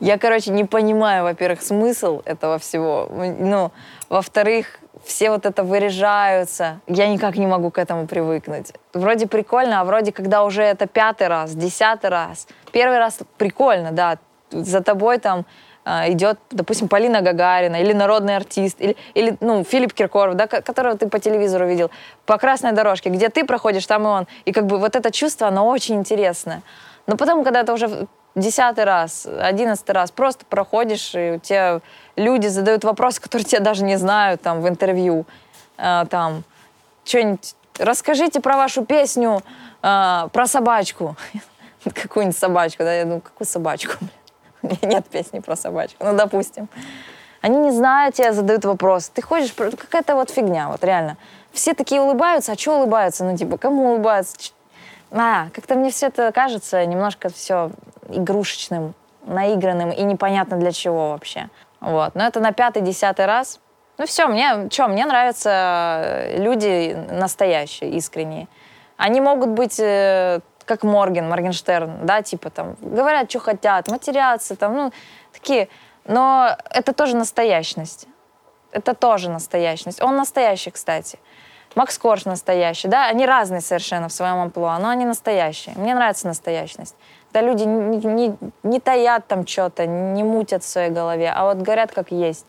Speaker 1: я, короче, не понимаю, во-первых, смысл этого всего. Ну, во-вторых, все вот это выряжаются. Я никак не могу к этому привыкнуть. Вроде прикольно, а вроде когда уже это пятый раз, десятый раз. Первый раз прикольно, да, за тобой там э, идет, допустим, Полина Гагарина или народный артист, или, или ну, Филипп Киркоров, да, которого ты по телевизору видел, по красной дорожке, где ты проходишь, там и он. И как бы вот это чувство, оно очень интересное. Но потом, когда это уже десятый раз, одиннадцатый раз просто проходишь, и у тебя люди задают вопросы, которые тебя даже не знают там в интервью. Э, там, что-нибудь, расскажите про вашу песню э, про собачку. Какую-нибудь собачку, да, я думаю, какую собачку? Нет песни про собачку, ну, допустим. Они не знают тебя, задают вопрос. Ты ходишь, какая-то вот фигня, вот реально. Все такие улыбаются, а что улыбаются? Ну, типа, кому улыбаются? А, как-то мне все это кажется немножко все игрушечным, наигранным и непонятно для чего вообще. Вот. Но это на пятый, десятый раз. Ну все, мне, что, мне нравятся э, люди настоящие, искренние. Они могут быть э, как Морген, Моргенштерн, да, типа там, говорят, что хотят, матерятся, там, ну, такие. Но это тоже настоящность. Это тоже настоящность. Он настоящий, кстати. Макс Корж настоящий, да, они разные совершенно в своем амплуа, но они настоящие. Мне нравится настоящность. Когда люди не, не, не таят там что-то, не мутят в своей голове, а вот говорят как есть.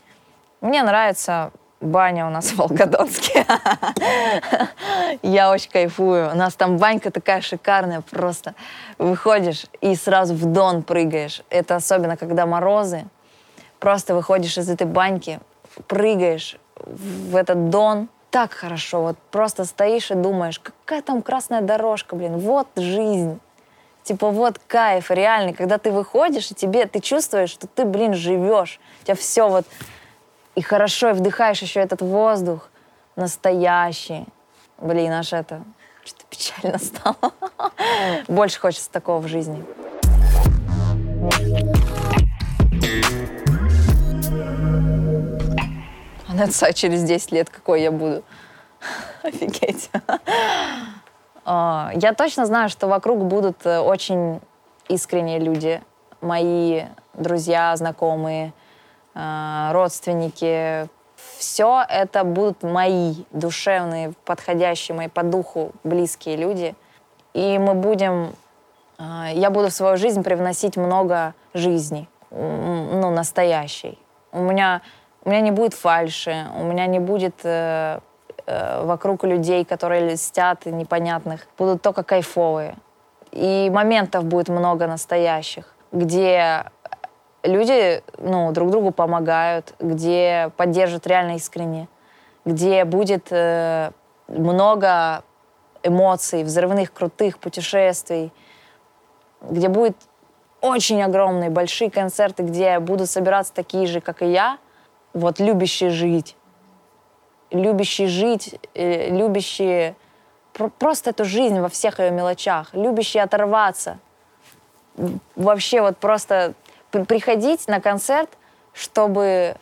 Speaker 1: Мне нравится баня у нас в Волгодонске. Я очень кайфую. У нас там банька такая шикарная просто. Выходишь и сразу в дон прыгаешь. Это особенно, когда морозы. Просто выходишь из этой баньки, прыгаешь в этот дон, так хорошо. Вот просто стоишь и думаешь, какая там красная дорожка, блин, вот жизнь. Типа вот кайф реальный, когда ты выходишь, и тебе, ты чувствуешь, что ты, блин, живешь. У тебя все вот и хорошо, и вдыхаешь еще этот воздух настоящий. Блин, аж это, что-то печально стало. Больше хочется такого в жизни. А через 10 лет какой я буду? Офигеть. А, я точно знаю, что вокруг будут э, очень искренние люди. Мои друзья, знакомые, а, родственники. Все это будут мои душевные, подходящие мои по духу близкие люди. И мы будем... А, я буду в свою жизнь привносить много жизни, ну, настоящей. У меня, у меня не будет фальши, у меня не будет э, вокруг людей, которые льстят и непонятных, будут только кайфовые. И моментов будет много настоящих, где люди ну, друг другу помогают, где поддержат реально искренне, где будет э, много эмоций, взрывных, крутых путешествий, где будет очень огромные, большие концерты, где будут собираться такие же, как и я, вот любящие жить, любящие жить, э, любящие просто эту жизнь во всех ее мелочах, любящие оторваться. Вообще вот просто приходить на концерт, чтобы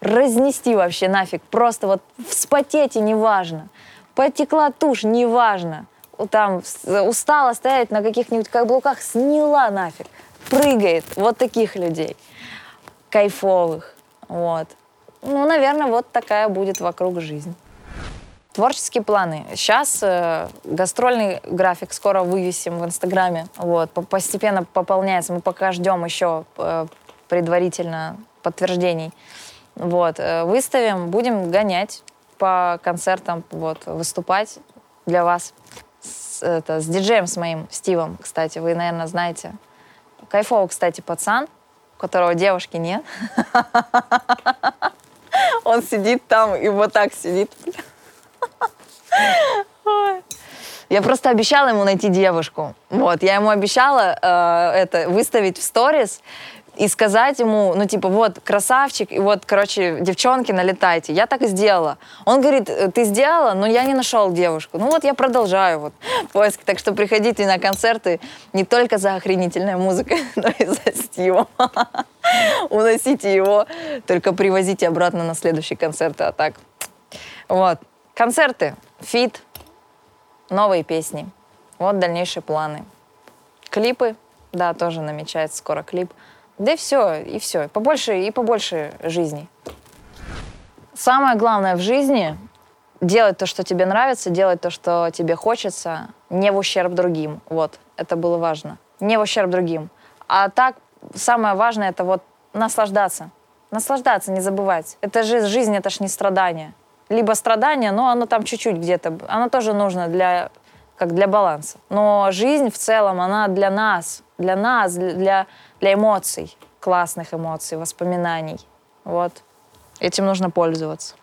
Speaker 1: разнести вообще нафиг. Просто вот вспотеть и неважно. Потекла тушь, неважно. Там устала стоять на каких-нибудь каблуках, сняла нафиг. Прыгает. Вот таких людей. Кайфовых. Вот. Ну, наверное, вот такая будет вокруг жизнь. Творческие планы. Сейчас э, гастрольный график скоро вывесим в Инстаграме. Вот, постепенно пополняется. Мы пока ждем еще э, предварительно подтверждений. Вот, э, выставим, будем гонять по концертам, вот, выступать для вас. С, это, с диджеем с моим, Стивом, кстати, вы, наверное, знаете. Кайфовый, кстати, пацан, у которого девушки нет. Он сидит там и вот так сидит. Я просто обещала ему найти девушку. Вот, я ему обещала э, это выставить в сторис и сказать ему, ну, типа, вот, красавчик, и вот, короче, девчонки, налетайте. Я так и сделала. Он говорит, «Э, ты сделала, но я не нашел девушку. Ну, вот я продолжаю вот поиски. Так что приходите на концерты не только за охренительной музыкой, но и за Стивом. Уносите его, только привозите обратно на следующие концерты, а так. Вот. Концерты, фит, новые песни. Вот дальнейшие планы. Клипы, да, тоже намечается скоро клип. Да и все, и все. Побольше и побольше жизни. Самое главное в жизни — делать то, что тебе нравится, делать то, что тебе хочется, не в ущерб другим. Вот, это было важно. Не в ущерб другим. А так, самое важное — это вот наслаждаться. Наслаждаться, не забывать. Это же жизнь, это ж не страдание. Либо страдание, но оно там чуть-чуть где-то. Оно тоже нужно для, как для баланса. Но жизнь в целом, она для нас, для нас, для для эмоций, классных эмоций, воспоминаний. Вот. Этим нужно пользоваться.